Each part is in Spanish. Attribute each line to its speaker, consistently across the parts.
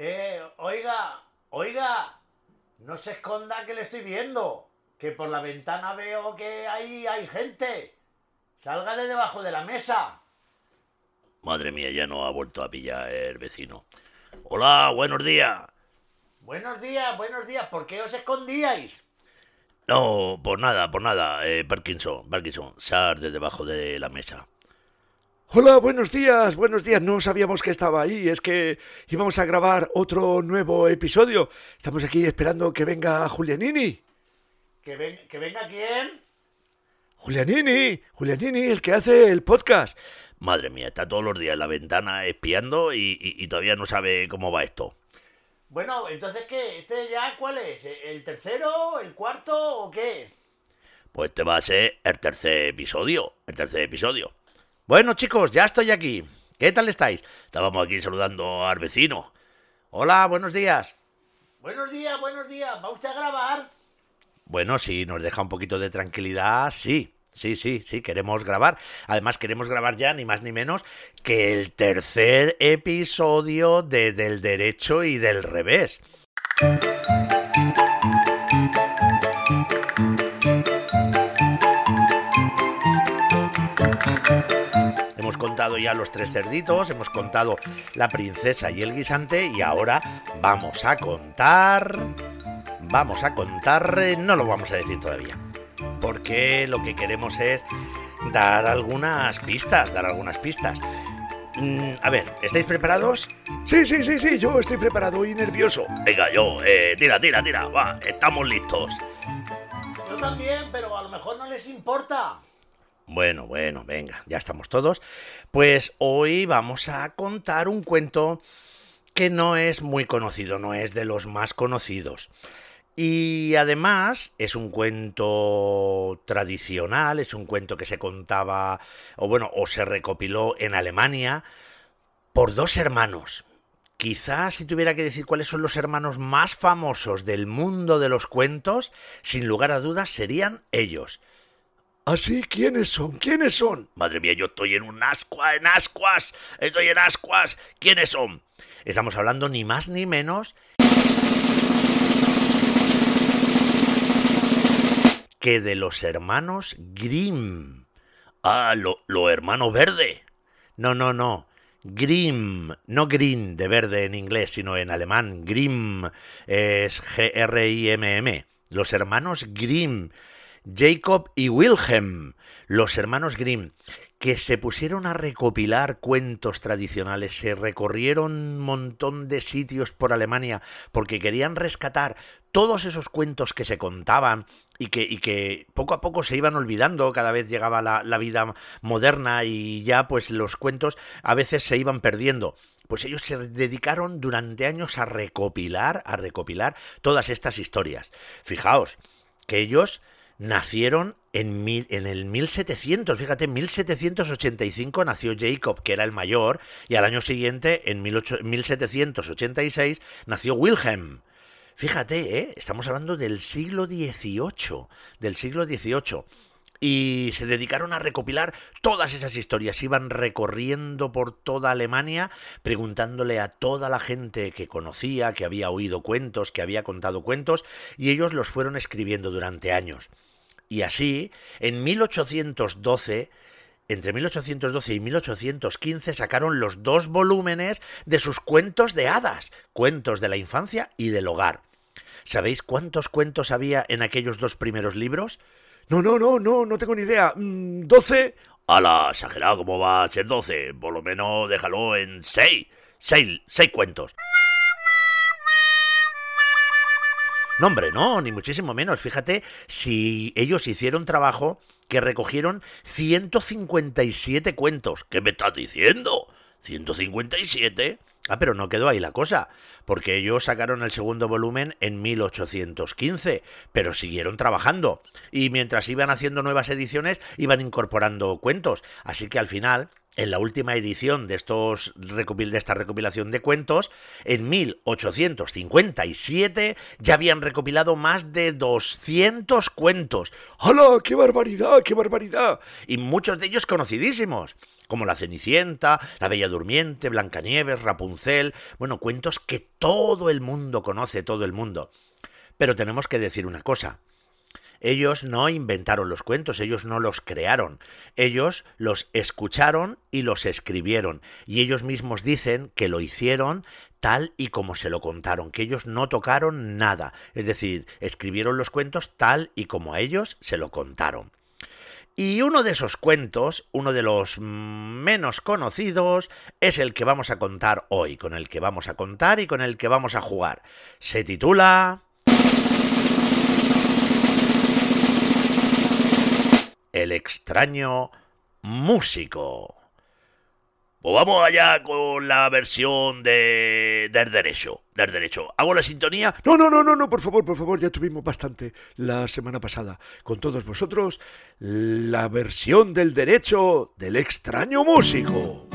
Speaker 1: Eh, oiga, oiga, no se esconda que le estoy viendo. Que por la ventana veo que ahí hay gente. Salga de debajo de la mesa.
Speaker 2: Madre mía, ya no ha vuelto a pillar el vecino. Hola, buenos días.
Speaker 1: Buenos días, buenos días. ¿Por qué os escondíais?
Speaker 2: No, por nada, por nada. Eh, Parkinson, Parkinson, sal de debajo de la mesa.
Speaker 3: Hola, buenos días, buenos días. No sabíamos que estaba ahí. Es que íbamos a grabar otro nuevo episodio. Estamos aquí esperando que venga Julianini.
Speaker 1: ¿Que, ven- que venga quién?
Speaker 3: Julianini, Julianini, el que hace el podcast.
Speaker 2: Madre mía, está todos los días en la ventana espiando y, y- y todavía no sabe cómo va esto.
Speaker 1: Bueno, entonces ¿qué? ¿Este ya cuál es? ¿El tercero? ¿El cuarto o qué?
Speaker 2: Pues este va a ser el tercer episodio. El tercer episodio. Bueno, chicos, ya estoy aquí. ¿Qué tal estáis? Estábamos aquí saludando al vecino. Hola, buenos días.
Speaker 1: Buenos días, buenos días. ¿Va usted a grabar?
Speaker 2: Bueno, si nos deja un poquito de tranquilidad, sí. Sí, sí, sí, queremos grabar. Además, queremos grabar ya ni más ni menos que el tercer episodio de Del Derecho y del Revés. Contado ya los tres cerditos, hemos contado la princesa y el guisante y ahora vamos a contar... Vamos a contar... eh, No lo vamos a decir todavía. Porque lo que queremos es dar algunas pistas, dar algunas pistas. Mm, a ver, ¿estáis preparados?
Speaker 3: Sí, sí, sí, sí, yo estoy preparado y nervioso.
Speaker 2: Venga, yo, eh, tira, tira, tira, va, estamos listos.
Speaker 1: Yo también, pero a lo mejor no les importa.
Speaker 2: Bueno, bueno, venga, ya estamos todos. Pues hoy vamos a contar un cuento que no es muy conocido, no es de los más conocidos. Y además es un cuento tradicional, es un cuento que se contaba, o bueno, o se recopiló en Alemania por dos hermanos. Quizás si tuviera que decir cuáles son los hermanos más famosos del mundo de los cuentos, sin lugar a dudas serían ellos.
Speaker 3: ¿Así? ¿Quiénes son? ¿Quiénes son?
Speaker 2: Madre mía, yo estoy en un ascua, en ascuas, estoy en ascuas. ¿Quiénes son? Estamos hablando ni más ni menos que de los hermanos Grimm. Ah, lo, hermano verde. No, no, no. Grimm, no green de verde en inglés, sino en alemán. Grimm es G-R-I-M-M. Los hermanos Grimm. Jacob y Wilhelm, los hermanos Grimm, que se pusieron a recopilar cuentos tradicionales, se recorrieron un montón de sitios por Alemania porque querían rescatar todos esos cuentos que se contaban y que, poco a poco se iban olvidando, cada vez llegaba la, la vida moderna y ya pues los cuentos a veces se iban perdiendo pues ellos se dedicaron durante años a recopilar, a recopilar todas estas historias. Fijaos que ellos nacieron en, mil, en el 1700, fíjate, en 1785 nació Jacob, que era el mayor, y al año siguiente, en 18 1786, nació Wilhelm. Fíjate, ¿eh? estamos hablando del siglo XVIII, del siglo XVIII. Y se dedicaron a recopilar todas esas historias. Iban recorriendo por toda Alemania, preguntándole a toda la gente que conocía, que había oído cuentos, que había contado cuentos, y ellos los fueron escribiendo durante años. Y así, en 1812, entre 1812 y 1815 sacaron los dos volúmenes de sus cuentos de hadas, cuentos de la infancia y del hogar. ¿Sabéis cuántos cuentos había en aquellos dos primeros libros?
Speaker 3: No, no, no, no, no tengo ni idea. Mm, ¿Doce?
Speaker 2: ¡Hala! Exagerado, ¿cómo va a ser 12? Por lo menos déjalo en 6. 6 seis cuentos. No, hombre, no, ni muchísimo menos. Fíjate si ellos hicieron trabajo que recogieron 157 cuentos. ¿Qué me estás diciendo? ¿157? Ah, pero no quedó ahí la cosa, porque ellos sacaron el segundo volumen en 1815, pero siguieron trabajando. Y mientras iban haciendo nuevas ediciones, iban incorporando cuentos. Así que al final, en la última edición de, estos de esta recopilación de cuentos, en 1857 ya habían recopilado más de 200 cuentos.
Speaker 3: ¡Hala! ¡Qué barbaridad! ¡Qué barbaridad!
Speaker 2: Y muchos de ellos conocidísimos. como La Cenicienta, La Bella Durmiente, Blancanieves, Rapunzel, bueno, cuentos que todo el mundo conoce, todo el mundo. Pero tenemos que decir una cosa, ellos no inventaron los cuentos, ellos no los crearon, ellos los escucharon y los escribieron, y ellos mismos dicen que lo hicieron tal y como se lo contaron, que ellos no tocaron nada, es decir, escribieron los cuentos tal y como a ellos se lo contaron. Y uno de esos cuentos, uno de los menos conocidos, es el que vamos a contar hoy, con el que vamos a contar y con el que vamos a jugar. Se titula... El extraño músico. Pues vamos allá con la versión de del derecho, del derecho. ¿Hago la sintonía?
Speaker 3: No, no, no, no, no, por favor, por favor, ya tuvimos bastante la semana pasada con todos vosotros la versión del derecho del extraño músico.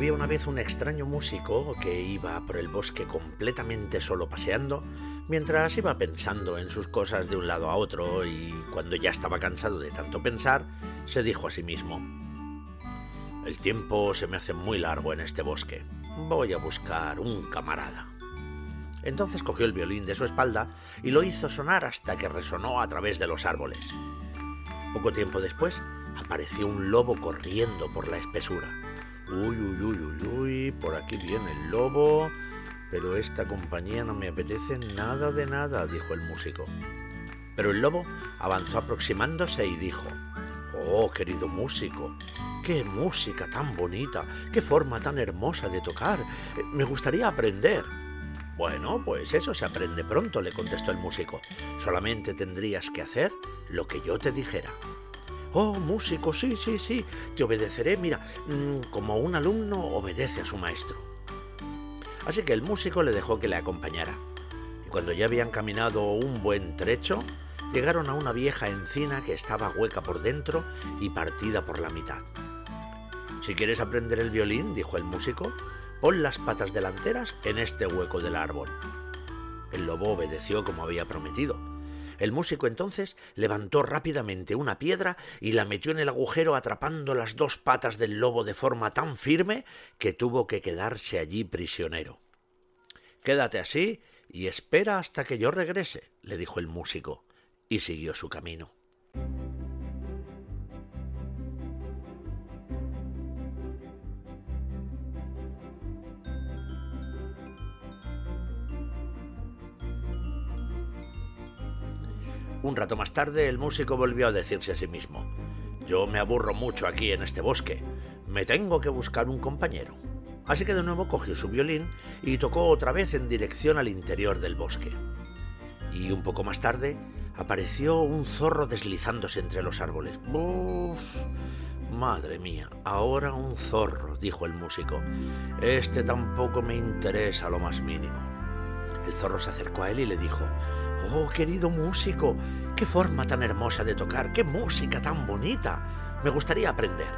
Speaker 2: Había una vez un extraño músico que iba por el bosque completamente solo paseando, mientras iba pensando en sus cosas de un lado a otro y cuando ya estaba cansado de tanto pensar, se dijo a sí mismo, El tiempo se me hace muy largo en este bosque, voy a buscar un camarada. Entonces cogió el violín de su espalda y lo hizo sonar hasta que resonó a través de los árboles. Poco tiempo después, apareció un lobo corriendo por la espesura. Uy, uy, uy, uy, uy, por aquí viene el lobo. Pero esta compañía no me apetece nada de nada, dijo el músico. Pero el lobo avanzó aproximándose y dijo, Oh, querido músico, qué música tan bonita, qué forma tan hermosa de tocar. Me gustaría aprender. Bueno, pues eso se aprende pronto, le contestó el músico. Solamente tendrías que hacer lo que yo te dijera. Oh, músico, sí, sí, sí, te obedeceré, mira, como un alumno obedece a su maestro. Así que el músico le dejó que le acompañara. Y cuando ya habían caminado un buen trecho, llegaron a una vieja encina que estaba hueca por dentro y partida por la mitad. Si quieres aprender el violín, dijo el músico, pon las patas delanteras en este hueco del árbol. El lobo obedeció como había prometido el músico entonces levantó rápidamente una piedra y la metió en el agujero atrapando las dos patas del lobo de forma tan firme que tuvo que quedarse allí prisionero. Quédate así y espera hasta que yo regrese, le dijo el músico, y siguió su camino. Un rato más tarde el músico volvió a decirse a sí mismo, yo me aburro mucho aquí en este bosque, me tengo que buscar un compañero. Así que de nuevo cogió su violín y tocó otra vez en dirección al interior del bosque. Y un poco más tarde apareció un zorro deslizándose entre los árboles. ¡Uf! Madre mía, ahora un zorro, dijo el músico. Este tampoco me interesa lo más mínimo. El zorro se acercó a él y le dijo, Oh, querido músico, qué forma tan hermosa de tocar, qué música tan bonita. Me gustaría aprender.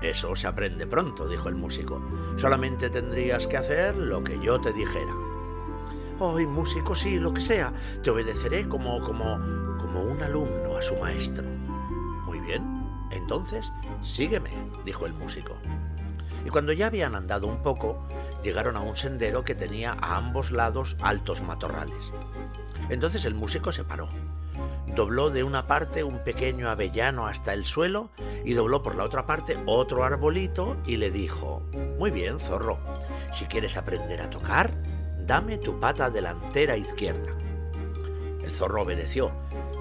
Speaker 2: Eso se aprende pronto, dijo el músico. Solamente tendrías que hacer lo que yo te dijera. Ay, músico, sí, lo que sea. Te obedeceré como, como, como un alumno a su maestro. Muy bien. Entonces, sígueme, dijo el músico. Y cuando ya habían andado un poco, llegaron a un sendero que tenía a ambos lados altos matorrales. Entonces el músico se paró. Dobló de una parte un pequeño avellano hasta el suelo y dobló por la otra parte otro arbolito y le dijo, Muy bien, zorro, si quieres aprender a tocar, dame tu pata delantera izquierda. El zorro obedeció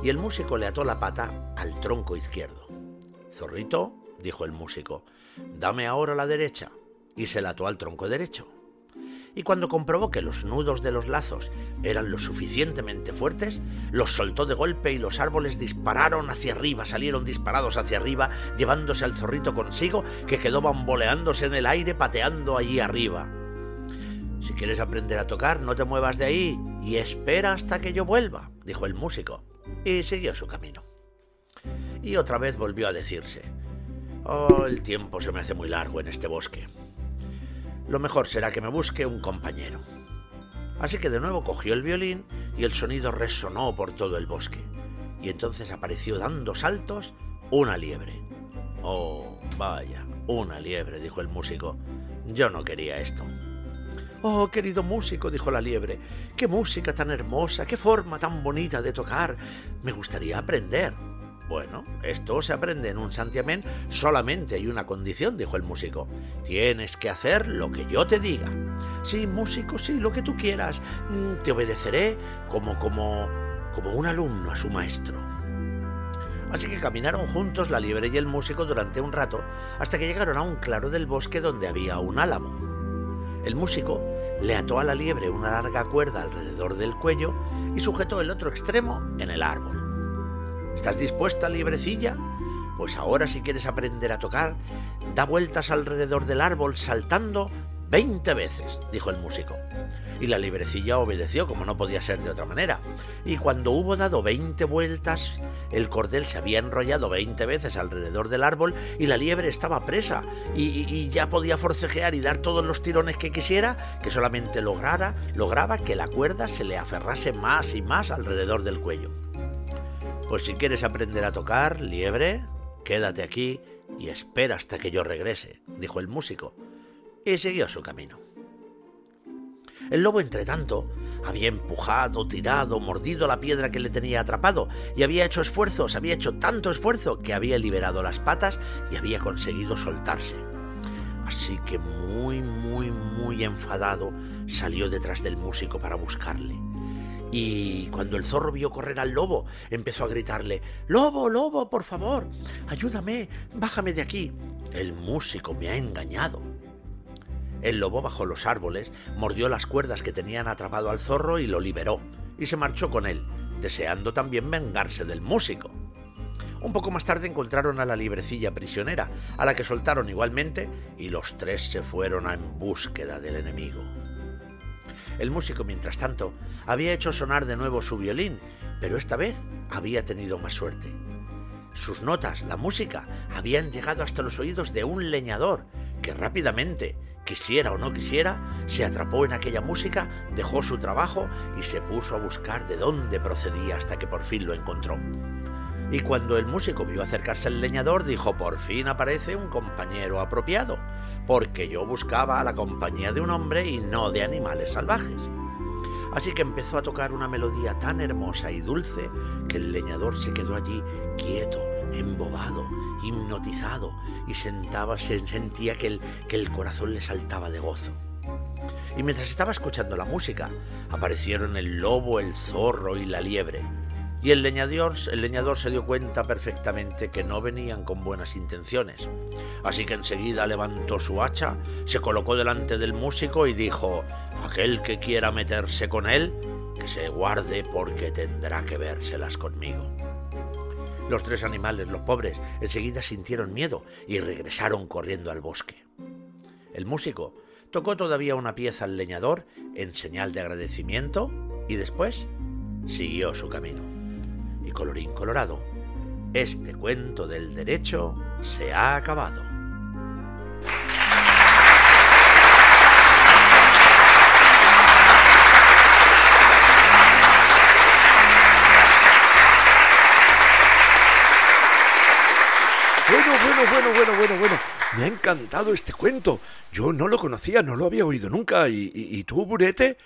Speaker 2: y el músico le ató la pata al tronco izquierdo. Zorrito, dijo el músico, dame ahora la derecha y se la ató al tronco derecho y cuando comprobó que los nudos de los lazos eran lo suficientemente fuertes, los soltó de golpe y los árboles dispararon hacia arriba, salieron disparados hacia arriba, llevándose al zorrito consigo, que quedó bamboleándose en el aire pateando allí arriba. Si quieres aprender a tocar, no te muevas de ahí y espera hasta que yo vuelva, dijo el músico, y siguió su camino. Y otra vez volvió a decirse, Oh, el tiempo se me hace muy largo en este bosque. Lo mejor será que me busque un compañero. Así que de nuevo cogió el violín y el sonido resonó por todo el bosque. Y entonces apareció dando saltos una liebre. Oh, vaya, una liebre, dijo el músico. Yo no quería esto. Oh, querido músico, dijo la liebre, qué música tan hermosa, qué forma tan bonita de tocar. Me gustaría aprender. Bueno, esto se aprende en un santiamén, solamente hay una condición, dijo el músico. Tienes que hacer lo que yo te diga. Sí, músico, sí, lo que tú quieras. Mm, te obedeceré como como como un alumno a su maestro. Así que caminaron juntos la liebre y el músico durante un rato, hasta que llegaron a un claro del bosque donde había un álamo. El músico le ató a la liebre una larga cuerda alrededor del cuello y sujetó el otro extremo en el árbol. ¿Estás dispuesta, liebrecilla? Pues ahora si quieres aprender a tocar, da vueltas alrededor del árbol saltando veinte veces, dijo el músico y la librecilla obedeció como no podía ser de otra manera. Y cuando hubo dado veinte vueltas, el cordel se había enrollado veinte veces alrededor del árbol y la liebre estaba presa y, y, ya podía forcejear y dar todos los tirones que quisiera, que solamente lograra, lograba que la cuerda se le aferrase más y más alrededor del cuello. Pues si quieres aprender a tocar, liebre, quédate aquí y espera hasta que yo regrese, dijo el músico, y siguió su camino. El lobo, entre tanto, había empujado, tirado, mordido la piedra que le tenía atrapado y había hecho esfuerzos, había hecho tanto esfuerzo que había liberado las patas y había conseguido soltarse. Así que muy, muy, muy enfadado salió detrás del músico para buscarle. Y cuando el zorro vio correr al lobo, empezó a gritarle, Lobo, lobo, por favor, ayúdame, bájame de aquí. El músico me ha engañado. El lobo bajó los árboles, mordió las cuerdas que tenían atrapado al zorro y lo liberó, y se marchó con él, deseando también vengarse del músico. Un poco más tarde encontraron a la librecilla prisionera, a la que soltaron igualmente, y los tres se fueron en búsqueda del enemigo. El músico, mientras tanto, había hecho sonar de nuevo su violín, pero esta vez había tenido más suerte. Sus notas, la música, habían llegado hasta los oídos de un leñador, que rápidamente, quisiera o no quisiera, se atrapó en aquella música, dejó su trabajo y se puso a buscar de dónde procedía hasta que por fin lo encontró. Y cuando el músico vio acercarse al leñador, dijo, por fin aparece un compañero apropiado, porque yo buscaba la compañía de un hombre y no de animales salvajes. Así que empezó a tocar una melodía tan hermosa y dulce que el leñador se quedó allí quieto, embobado, hipnotizado, y sentaba, se sentía que el, que el corazón le saltaba de gozo. Y mientras estaba escuchando la música, aparecieron el lobo, el zorro y la liebre. Y el leñador, se dio cuenta perfectamente que no venían con buenas intenciones. Así que enseguida levantó su hacha, se colocó delante del músico y dijo, aquel que quiera meterse con él, que se guarde porque tendrá que vérselas conmigo. Los tres animales, los pobres, enseguida sintieron miedo y regresaron corriendo al bosque. El músico tocó todavía una pieza al leñador en señal de agradecimiento y después siguió su camino. Y colorín colorado, este cuento del derecho se ha acabado.
Speaker 3: bueno, bueno, bueno, bueno, bueno. Me ha encantado este cuento. Yo no lo conocía, no lo había oído nunca. ¿Y, tú, Burete?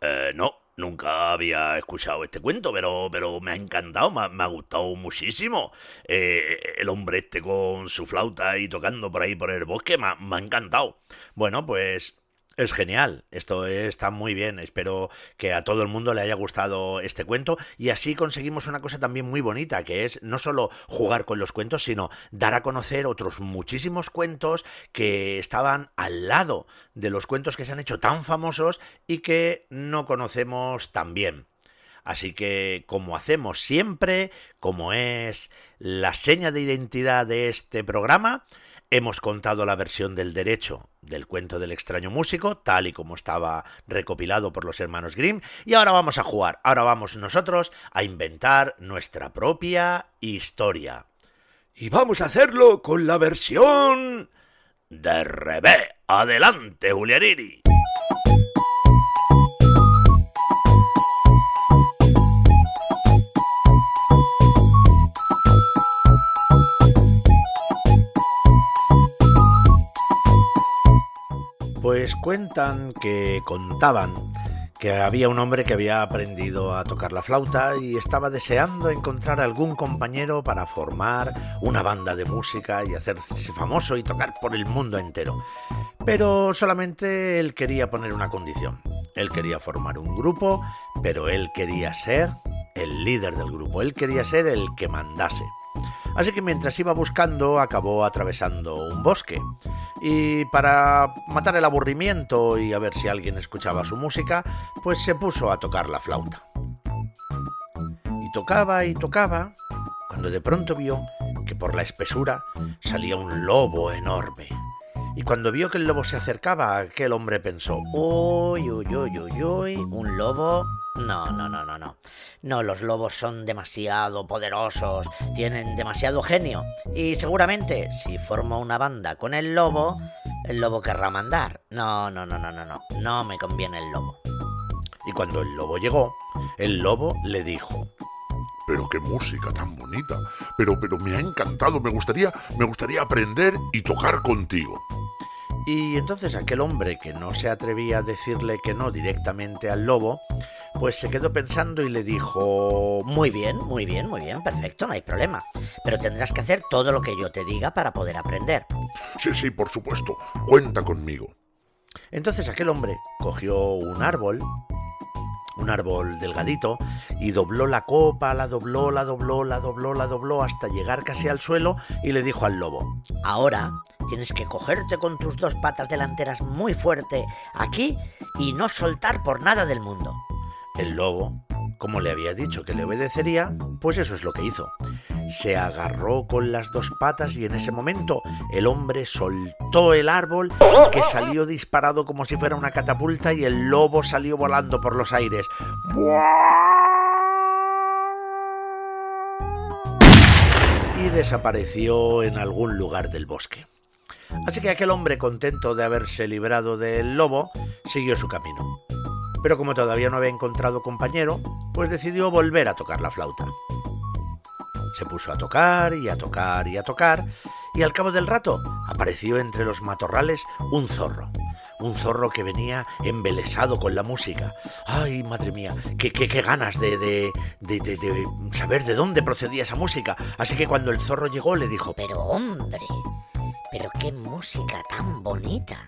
Speaker 2: Eh, no, nunca había escuchado este cuento, pero, pero me ha encantado, me, ha gustado muchísimo. Eh, el hombre este con su flauta y tocando por ahí por el bosque, me ha encantado. Bueno, pues es genial, esto está muy bien, espero que a todo el mundo le haya gustado este cuento y así conseguimos una cosa también muy bonita, que es no solo jugar con los cuentos, sino dar a conocer otros muchísimos cuentos que estaban al lado de los cuentos que se han hecho tan famosos y que no conocemos tan bien. Así que, como hacemos siempre, como es la seña de identidad de este programa, Hemos contado la versión del derecho del cuento del extraño músico, tal y como estaba recopilado por los hermanos Grimm, y ahora vamos a jugar, ahora vamos nosotros a inventar nuestra propia historia.
Speaker 3: Y vamos a hacerlo con la versión
Speaker 2: de revés. Adelante, Julianini. Pues cuentan que contaban que había un hombre que había aprendido a tocar la flauta y estaba deseando encontrar algún compañero para formar una banda de música y hacerse famoso y tocar por el mundo entero. Pero solamente él quería poner una condición. Él quería formar un grupo, pero él quería ser el líder del grupo, él quería ser el que mandase. Así que mientras iba buscando acabó atravesando un bosque. Y para matar el aburrimiento y a ver si alguien escuchaba su música, pues se puso a tocar la flauta. Y tocaba y tocaba, cuando de pronto vio que por la espesura salía un lobo enorme. Y cuando vio que el lobo se acercaba, aquel hombre pensó,
Speaker 4: uy, uy, uy, uy, uy, un lobo no, no, no, no, no. No, los lobos son demasiado poderosos, tienen demasiado genio. Y seguramente, si formo una banda con el lobo, el lobo querrá mandar. No, no, no, no, no, no. No me conviene el lobo.
Speaker 2: Y cuando el lobo llegó, el lobo le dijo.
Speaker 5: Pero qué música tan bonita. Pero, pero me ha encantado. Me gustaría, me gustaría aprender y tocar contigo.
Speaker 2: Y entonces aquel hombre que no se atrevía a decirle que no directamente al lobo, pues se quedó pensando y le dijo...
Speaker 4: Muy bien, muy bien, muy bien, perfecto, no hay problema. Pero tendrás que hacer todo lo que yo te diga para poder aprender.
Speaker 5: Sí, sí, por supuesto. Cuenta conmigo.
Speaker 2: Entonces aquel hombre cogió un árbol, un árbol delgadito, y dobló la copa, la dobló, la dobló, la dobló, la dobló, hasta llegar casi al suelo y le dijo al lobo.
Speaker 4: Ahora tienes que cogerte con tus dos patas delanteras muy fuerte aquí y no soltar por nada del mundo.
Speaker 2: El lobo, como le había dicho que le obedecería, pues eso es lo que hizo. Se agarró con las dos patas y en ese momento el hombre soltó el árbol que salió disparado como si fuera una catapulta y el lobo salió volando por los aires. Y desapareció en algún lugar del bosque. Así que aquel hombre, contento de haberse librado del lobo, siguió su camino pero como todavía no había encontrado compañero, pues decidió volver a tocar la flauta. Se puso a tocar y a tocar y a tocar, y al cabo del rato apareció entre los matorrales un zorro. Un zorro que venía embelesado con la música. ¡Ay, madre mía! ¡Qué, qué, qué ganas de, de, de, de saber de dónde procedía esa música! Así que cuando el zorro llegó le dijo...
Speaker 4: Pero hombre, pero qué música tan bonita.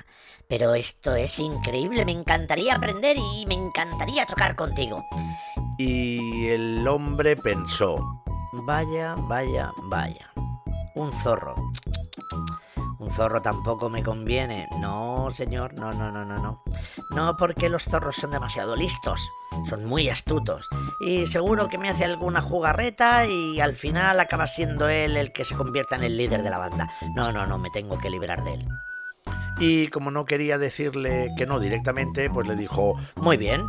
Speaker 4: Pero esto es increíble, me encantaría aprender y me encantaría tocar contigo.
Speaker 2: Y el hombre pensó,
Speaker 4: vaya, vaya, vaya. Un zorro. Un zorro tampoco me conviene. No, señor, no, no, no, no, no. No porque los zorros son demasiado listos. Son muy astutos. Y seguro que me hace alguna jugarreta y al final acaba siendo él el que se convierta en el líder de la banda. No, no, no, me tengo que librar de él.
Speaker 2: Y como no quería decirle que no directamente, pues le dijo,
Speaker 4: Muy bien,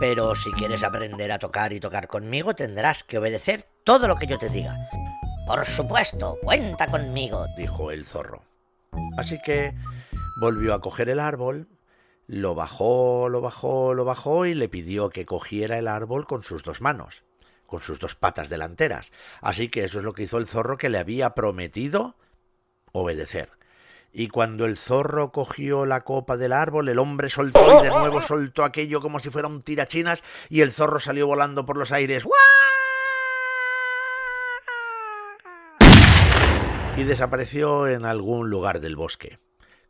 Speaker 4: pero si quieres aprender a tocar y tocar conmigo, tendrás que obedecer todo lo que yo te diga. Por supuesto, cuenta conmigo,
Speaker 2: dijo el zorro. Así que volvió a coger el árbol, lo bajó, lo bajó, lo bajó y le pidió que cogiera el árbol con sus dos manos, con sus dos patas delanteras. Así que eso es lo que hizo el zorro que le había prometido obedecer y cuando el zorro cogió la copa del árbol, el hombre soltó y de nuevo soltó aquello como si fuera un tirachinas y el zorro salió volando por los aires. Y desapareció en algún lugar del bosque,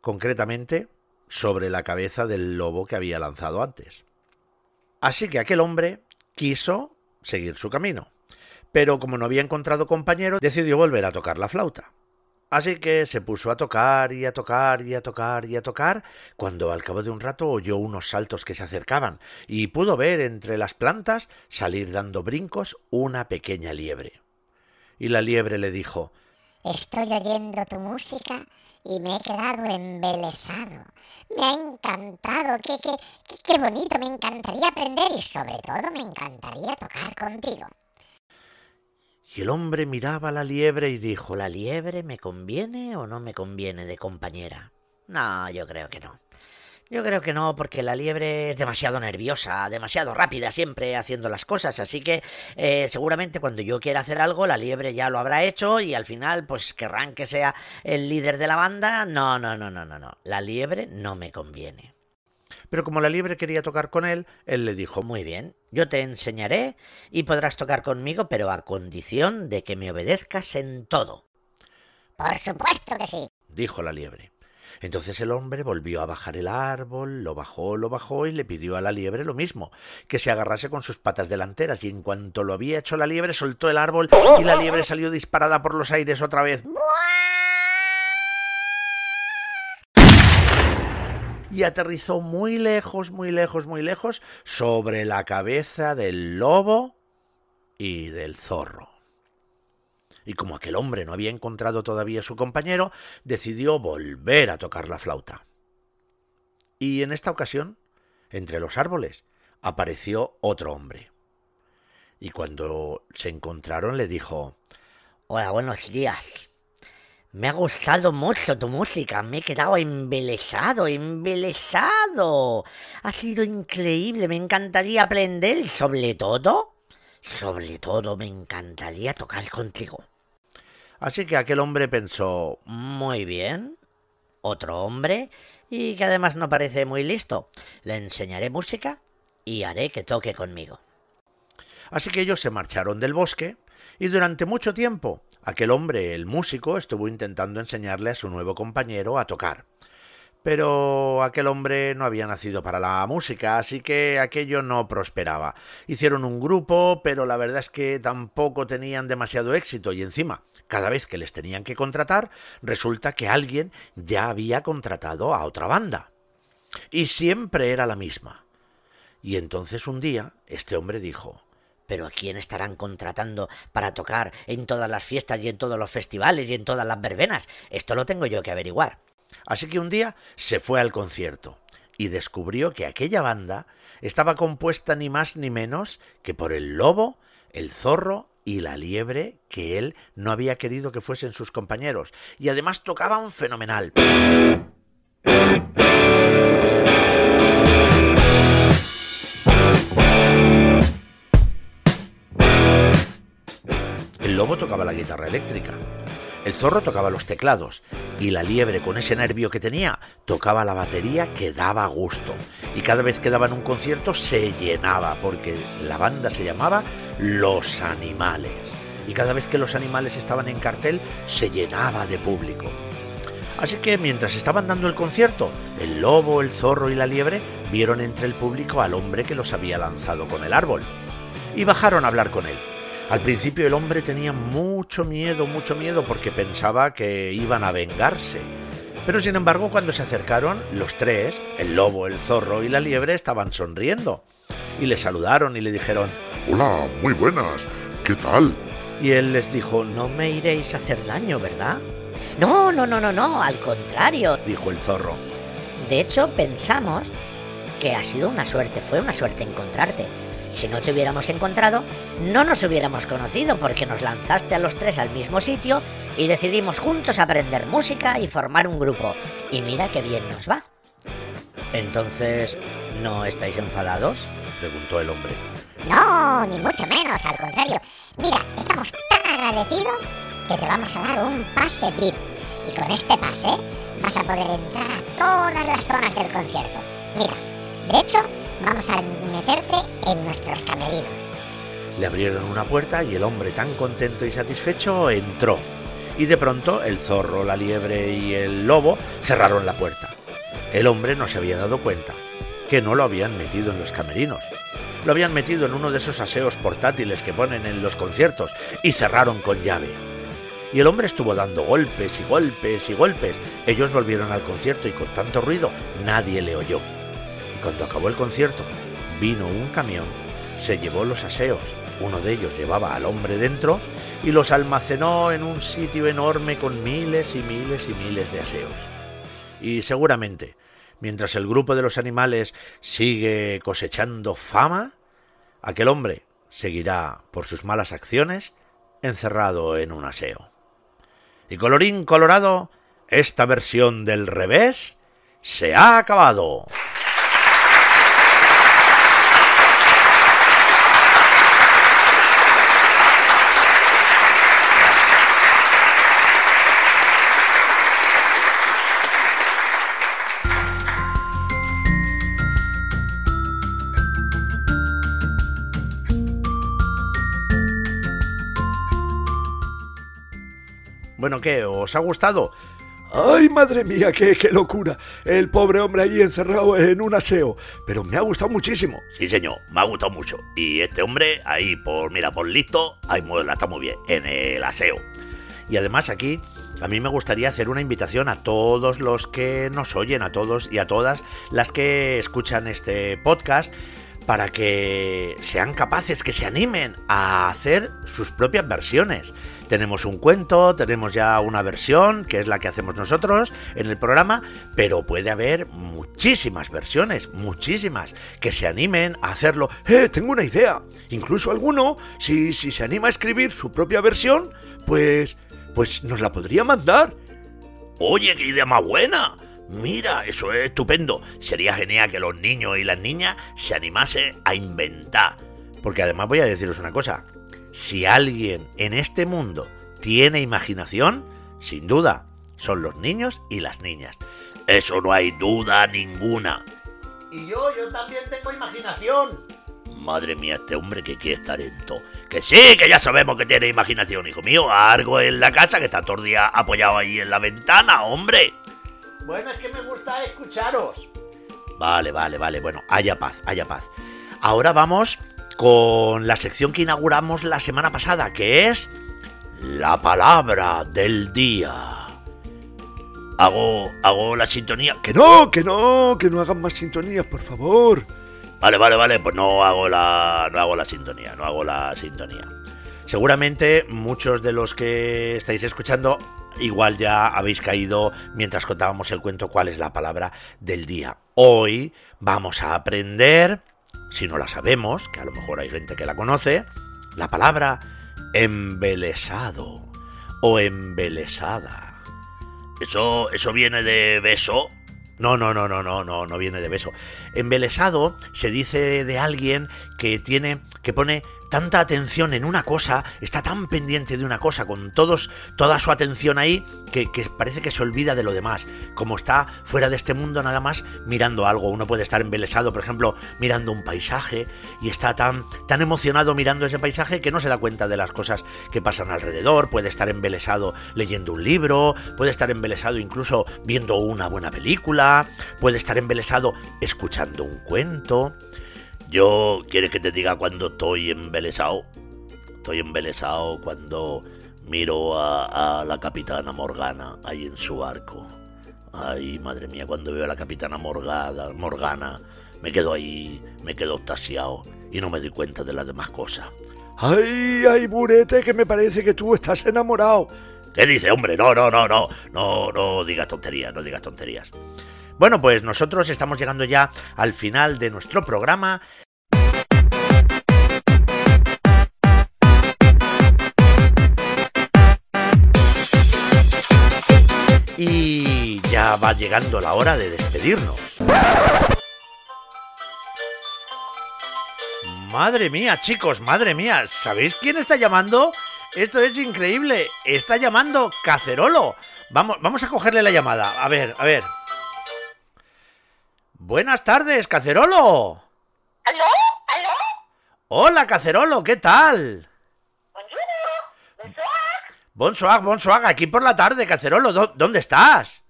Speaker 2: concretamente sobre la cabeza del lobo que había lanzado antes. Así que aquel hombre quiso seguir su camino, pero como no había encontrado compañero, decidió volver a tocar la flauta. Así que se puso a tocar y a tocar y a tocar y a tocar, cuando al cabo de un rato oyó unos saltos que se acercaban y pudo ver entre las plantas salir dando brincos una pequeña liebre. Y la liebre le dijo
Speaker 6: Estoy oyendo tu música y me he quedado embelesado. Me ha encantado, qué, qué, qué bonito, me encantaría aprender y sobre todo me encantaría tocar contigo.
Speaker 2: Y el hombre miraba a la liebre y dijo
Speaker 4: ¿La liebre me conviene o no me conviene de compañera? No, yo creo que no. Yo creo que no, porque la liebre es demasiado nerviosa, demasiado rápida siempre haciendo las cosas, así que eh, seguramente cuando yo quiera hacer algo, la liebre ya lo habrá hecho y al final pues querrán que sea el líder de la banda. No, no, no, no, no, no. La liebre no me conviene.
Speaker 2: Pero como la liebre quería tocar con él, él le dijo
Speaker 4: Muy bien, yo te enseñaré y podrás tocar conmigo, pero a condición de que me obedezcas en todo.
Speaker 6: Por supuesto que sí.
Speaker 2: dijo la liebre. Entonces el hombre volvió a bajar el árbol, lo bajó, lo bajó y le pidió a la liebre lo mismo, que se agarrase con sus patas delanteras, y en cuanto lo había hecho la liebre, soltó el árbol y la liebre salió disparada por los aires otra vez. Y aterrizó muy lejos, muy lejos, muy lejos, sobre la cabeza del lobo y del zorro y como aquel hombre no había encontrado todavía a su compañero, decidió volver a tocar la flauta. Y en esta ocasión, entre los árboles, apareció otro hombre. Y cuando se encontraron le dijo
Speaker 4: Hola, buenos días. Me ha gustado mucho tu música, me he quedado embelesado, embelesado. Ha sido increíble, me encantaría aprender, sobre todo, sobre todo me encantaría tocar contigo.
Speaker 2: Así que aquel hombre pensó
Speaker 4: Muy bien. Otro hombre, y que además no parece muy listo. Le enseñaré música y haré que toque conmigo.
Speaker 2: Así que ellos se marcharon del bosque, y durante mucho tiempo aquel hombre, el músico, estuvo intentando enseñarle a su nuevo compañero a tocar. Pero aquel hombre no había nacido para la música, así que aquello no prosperaba. Hicieron un grupo, pero la verdad es que tampoco tenían demasiado éxito y encima, cada vez que les tenían que contratar, resulta que alguien ya había contratado a otra banda. Y siempre era la misma. Y entonces un día este hombre dijo
Speaker 4: ¿Pero a quién estarán contratando para tocar en todas las fiestas y en todos los festivales y en todas las verbenas? Esto lo tengo yo que averiguar.
Speaker 2: Así que un día se fue al concierto y descubrió que aquella banda estaba compuesta ni más ni menos que por el lobo, el zorro y la liebre que él no había querido que fuesen sus compañeros, y además tocaban fenomenal. El lobo tocaba la guitarra eléctrica, el zorro tocaba los teclados y la liebre con ese nervio que tenía tocaba la batería que daba gusto. Y cada vez que daban un concierto se llenaba porque la banda se llamaba Los Animales. Y cada vez que los animales estaban en cartel se llenaba de público. Así que mientras estaban dando el concierto, el lobo, el zorro y la liebre vieron entre el público al hombre que los había lanzado con el árbol. Y bajaron a hablar con él. Al principio el hombre tenía mucho miedo, mucho miedo, porque pensaba que iban a vengarse. Pero sin embargo, cuando se acercaron, los tres, el lobo, el zorro y la liebre, estaban sonriendo. Y le saludaron y le dijeron,
Speaker 5: Hola, muy buenas. ¿Qué tal?
Speaker 2: Y él les dijo,
Speaker 4: No me iréis a hacer daño, ¿verdad? No, no, no, no, no, al contrario.
Speaker 2: dijo el zorro.
Speaker 4: De hecho, pensamos que ha sido una suerte, fue una suerte encontrarte. Si no te hubiéramos encontrado, no nos hubiéramos conocido porque nos lanzaste a los tres al mismo sitio y decidimos juntos aprender música y formar un grupo. Y mira qué bien nos va.
Speaker 2: Entonces, ¿no estáis enfadados? preguntó el hombre.
Speaker 6: No, ni mucho menos, al contrario. Mira, estamos tan agradecidos que te vamos a dar un pase VIP. Y con este pase vas a poder entrar a todas las zonas del concierto. Mira, de hecho, vamos a meterte en nuestros camerinos.
Speaker 2: Le abrieron una puerta y el hombre tan contento y satisfecho entró. Y de pronto el zorro, la liebre y el lobo cerraron la puerta. El hombre no se había dado cuenta que no lo habían metido en los camerinos. Lo habían metido en uno de esos aseos portátiles que ponen en los conciertos y cerraron con llave. Y el hombre estuvo dando golpes y golpes y golpes. Ellos volvieron al concierto y con tanto ruido nadie le oyó. Cuando acabó el concierto, vino un camión, se llevó los aseos, uno de ellos llevaba al hombre dentro y los almacenó en un sitio enorme con miles y miles y miles de aseos. Y seguramente, mientras el grupo de los animales sigue cosechando fama, aquel hombre seguirá por sus malas acciones encerrado en un aseo. Y colorín colorado, esta versión del revés se ha acabado. Bueno, ¿qué? ¿Os ha gustado?
Speaker 3: ¡Ay, madre mía, qué, qué locura! El pobre hombre ahí encerrado en un aseo. Pero me ha gustado muchísimo.
Speaker 2: Sí, señor, me ha gustado mucho. Y este hombre, ahí, por, mira, por listo, ahí la está muy bien, en el aseo. Y además aquí, a mí me gustaría hacer una invitación a todos los que nos oyen, a todos y a todas las que escuchan este podcast, para que sean capaces, que se animen a hacer sus propias versiones. Tenemos un cuento, tenemos ya una versión, que es la que hacemos nosotros en el programa, pero puede haber muchísimas versiones, muchísimas, que se animen a hacerlo.
Speaker 3: ¡Eh, tengo una idea! Incluso alguno, si, si se anima a escribir su propia versión, pues... pues nos la podría mandar.
Speaker 2: Oye, qué idea más buena. Mira, eso es estupendo. Sería genial que los niños y las niñas se animasen a inventar. Porque además voy a deciros una cosa. Si alguien en este mundo tiene imaginación, sin duda, son los niños y las niñas. Eso no hay duda ninguna.
Speaker 1: Y yo, yo también tengo imaginación.
Speaker 2: Madre mía, este hombre que quiere estar en todo. Que sí, que ya sabemos que tiene imaginación, hijo mío. Algo en la casa que está todo el día apoyado ahí en la ventana, hombre.
Speaker 1: Bueno, es que me gusta escucharos.
Speaker 2: Vale, vale, vale. Bueno, haya paz, haya paz. Ahora vamos con la sección que inauguramos la semana pasada, que es la palabra del día. Hago, hago la sintonía.
Speaker 3: Que no, que no, que no hagan más sintonías, por favor.
Speaker 2: Vale, vale, vale, pues no hago la, no hago la sintonía, no hago la sintonía. Seguramente muchos de los que estáis escuchando igual ya habéis caído mientras contábamos el cuento cuál es la palabra del día. Hoy vamos a aprender, si no la sabemos, que a lo mejor hay gente que la conoce, la palabra embelesado o embelesada. ¿Eso, eso viene de beso? No, no, no, no, no, no, no viene de beso. Embelesado se dice de alguien que tiene, que pone tanta atención en una cosa, está tan pendiente de una cosa, con todos, toda su atención ahí, que, parece que se olvida de lo demás. Como está fuera de este mundo nada más mirando algo. Uno puede estar embelesado, por ejemplo, mirando un paisaje y está tan, tan emocionado mirando ese paisaje que no se da cuenta de las cosas que pasan alrededor. Puede estar embelesado leyendo un libro, puede estar embelesado incluso viendo una buena película, puede estar embelesado escuchando un cuento. Yo, ¿quieres que te diga cuando estoy embelesado? Estoy embelesado cuando miro a, a la capitana Morgana ahí en su arco. Ay, madre mía, cuando veo a la capitana Morgana, Morgana, me quedo ahí, me quedo extasiado y no me doy cuenta de las demás cosas.
Speaker 3: ¡Ay, ay, Burete, que me parece que tú estás enamorado!
Speaker 2: ¿Qué dice, hombre? No, no, no, no, no, no digas tonterías, no digas tonterías. Bueno, pues nosotros estamos llegando ya al final de nuestro programa. Y ya va llegando la hora de despedirnos. Madre mía, chicos, madre mía, ¿sabéis quién está llamando? Esto es increíble. Está llamando Cacerolo. Vamos, vamos a cogerle la llamada. A ver, a ver. Buenas tardes, Cacerolo.
Speaker 7: ¿Aló? ¿Aló?
Speaker 2: Hola, Cacerolo, ¿qué tal?
Speaker 7: Bonjour. Bonsoir.
Speaker 2: Bonsoir, bonsoir, aquí por la tarde, Cacerolo. ¿dó- ¿Dónde estás?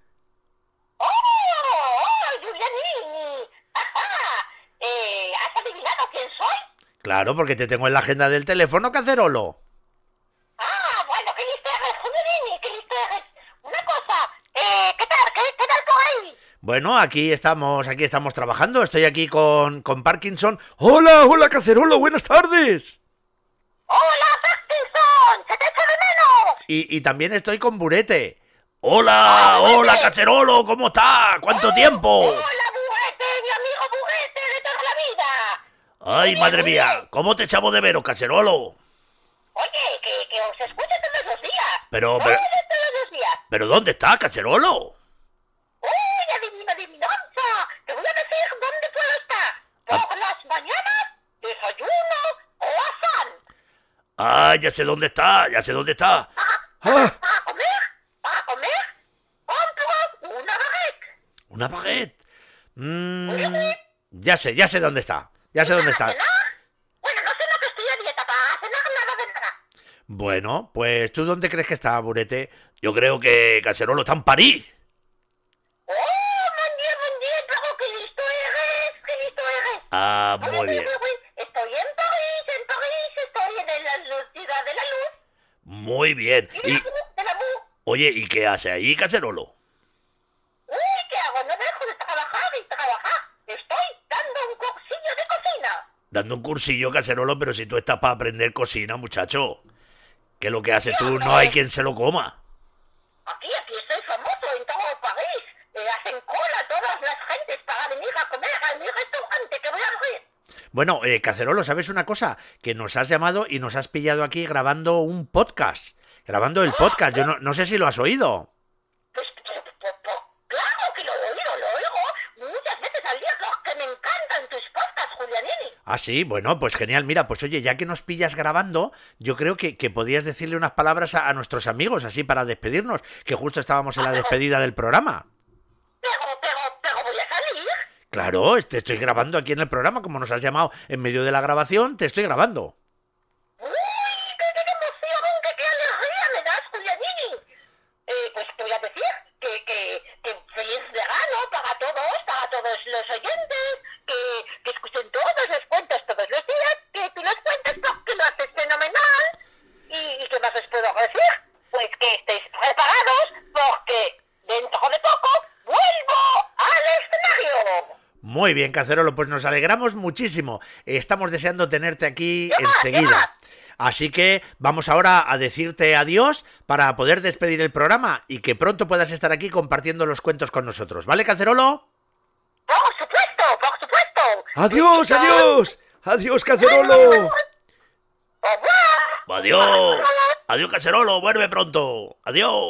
Speaker 7: ¡Oh! ¡Oh, Giuliani! ¡Ajá! Eh, ¿Has adivinado quién soy?
Speaker 2: Claro, porque te tengo en la agenda del teléfono, Cacerolo.
Speaker 7: Ah, bueno, qué listo eres, Giuliani, qué listo eres. Una cosa, eh, ¿qué tal? ¿Qué, qué tal por ahí?
Speaker 2: Bueno, aquí estamos, aquí estamos trabajando. Estoy aquí con, con Parkinson.
Speaker 3: ¡Hola, hola, Cacerolo! ¡Buenas tardes!
Speaker 7: ¡Hola, Parkinson! ¡Se te echa de menos!
Speaker 2: Y, y también estoy con Burete. Hola, hola, Cacerolo, ¿cómo está? ¿Cuánto tiempo?
Speaker 7: ¡Hola, Buguete, mi amigo Buguete de toda la vida!
Speaker 2: Ay, madre mía, ¿cómo te echamos de veros, Cacerolo?
Speaker 7: Oye, que, que os escucho todos los días.
Speaker 2: Pero,
Speaker 7: Todos,
Speaker 2: pero,
Speaker 7: todos los días.
Speaker 2: ¿Pero dónde está, cacerolo?
Speaker 7: ¡Uy, adivina, adivinanza! Te voy a decir dónde puedo estar. Por las mañanas, desayuno o asan.
Speaker 2: Ah, ya sé dónde está, ya sé dónde está.
Speaker 3: ¡Ah!
Speaker 7: Compro una baguette.
Speaker 2: Una baguette. Mm, ya sé, ya sé dónde está. Ya sé dónde está.
Speaker 7: Bueno, no sé lo que estoy a dieta. Para cenar nada de nada.
Speaker 2: Bueno, pues ¿tú dónde crees que está, Burete? Yo creo que Cacerolo está en París.
Speaker 7: ¡Oh, mon Dieu, mon Dieu! Pero qué listo eres, qué listo eres.
Speaker 2: Ah, muy bien. Muy bien.
Speaker 7: Y
Speaker 2: oye, ¿y qué hace ahí, Cacerolo?
Speaker 7: Uy, ¿qué hago? No dejo de trabajar y trabajar. Estoy dando un cursillo de cocina.
Speaker 2: Dando un cursillo, Cacerolo, pero si tú estás para aprender cocina, muchacho. ¿Qué es lo que haces tú? No hay quien se lo coma.
Speaker 7: Aquí, aquí estoy famoso en todo París. Eh, hacen cola todas las gentes para venir a comer a mi restaurante que voy a abrir.
Speaker 2: Bueno, eh, Cacerolo, ¿sabes una cosa? Que nos has llamado y nos has pillado aquí grabando un podcast. Grabando el podcast. Yo no, no sé si lo has oído.
Speaker 7: Pues, pues, pues, pues, claro que lo he oído, lo oigo muchas veces al día, que me encantan tus podcasts, Julianini.
Speaker 2: Ah, sí, bueno, pues genial. Mira, pues oye, ya que nos pillas grabando, yo creo que, que podías decirle unas palabras a, a nuestros amigos, así para despedirnos, que justo estábamos en la despedida del programa.
Speaker 7: Pero, pero, pero voy a.
Speaker 2: Claro, te estoy grabando aquí en el programa, como nos has llamado en medio de la grabación, te estoy grabando.
Speaker 7: ¡Uy, qué, qué emoción, qué, qué alegría me das, Julianini! Eh, pues te voy a decir que, que, que feliz verano para todos, para todos los oyentes, que, que escuchen todos los cuentos todos los días, que tú los cuentes porque lo haces fenomenal. ¿Y, y qué más os puedo decir? Pues que estéis preparados porque dentro de poco vuelvo al escenario.
Speaker 2: Muy bien, Cacerolo, pues nos alegramos muchísimo. Estamos deseando tenerte aquí
Speaker 7: ¿Qué más? ¿Qué
Speaker 2: enseguida. Así que vamos ahora a decirte adiós para poder despedir el programa y que pronto puedas estar aquí compartiendo los cuentos con nosotros. ¿Vale, Cacerolo?
Speaker 7: Por supuesto, por supuesto.
Speaker 3: ¡Adiós, adiós! ¡Adiós, Cacerolo!
Speaker 2: Adiós. Adiós, Cacerolo. Vuelve pronto. Adiós.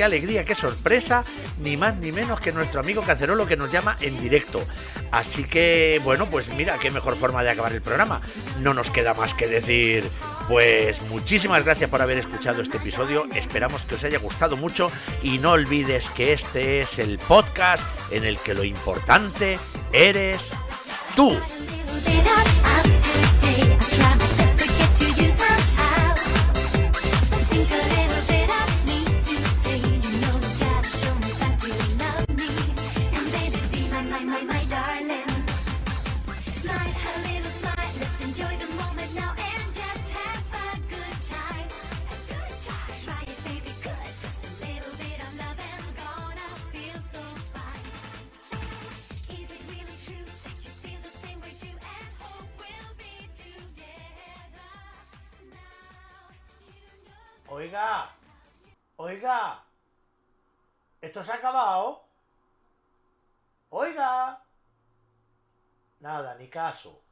Speaker 2: Qué alegría, qué sorpresa, ni más ni menos que nuestro amigo Cacerolo que nos llama en directo. Así que, bueno, pues mira, qué mejor forma de acabar el programa. No nos queda más que decir, pues muchísimas gracias por haber escuchado este episodio, esperamos que os haya gustado mucho y no olvides que este es el podcast en el que lo importante eres tú.
Speaker 1: Nada, ni caso.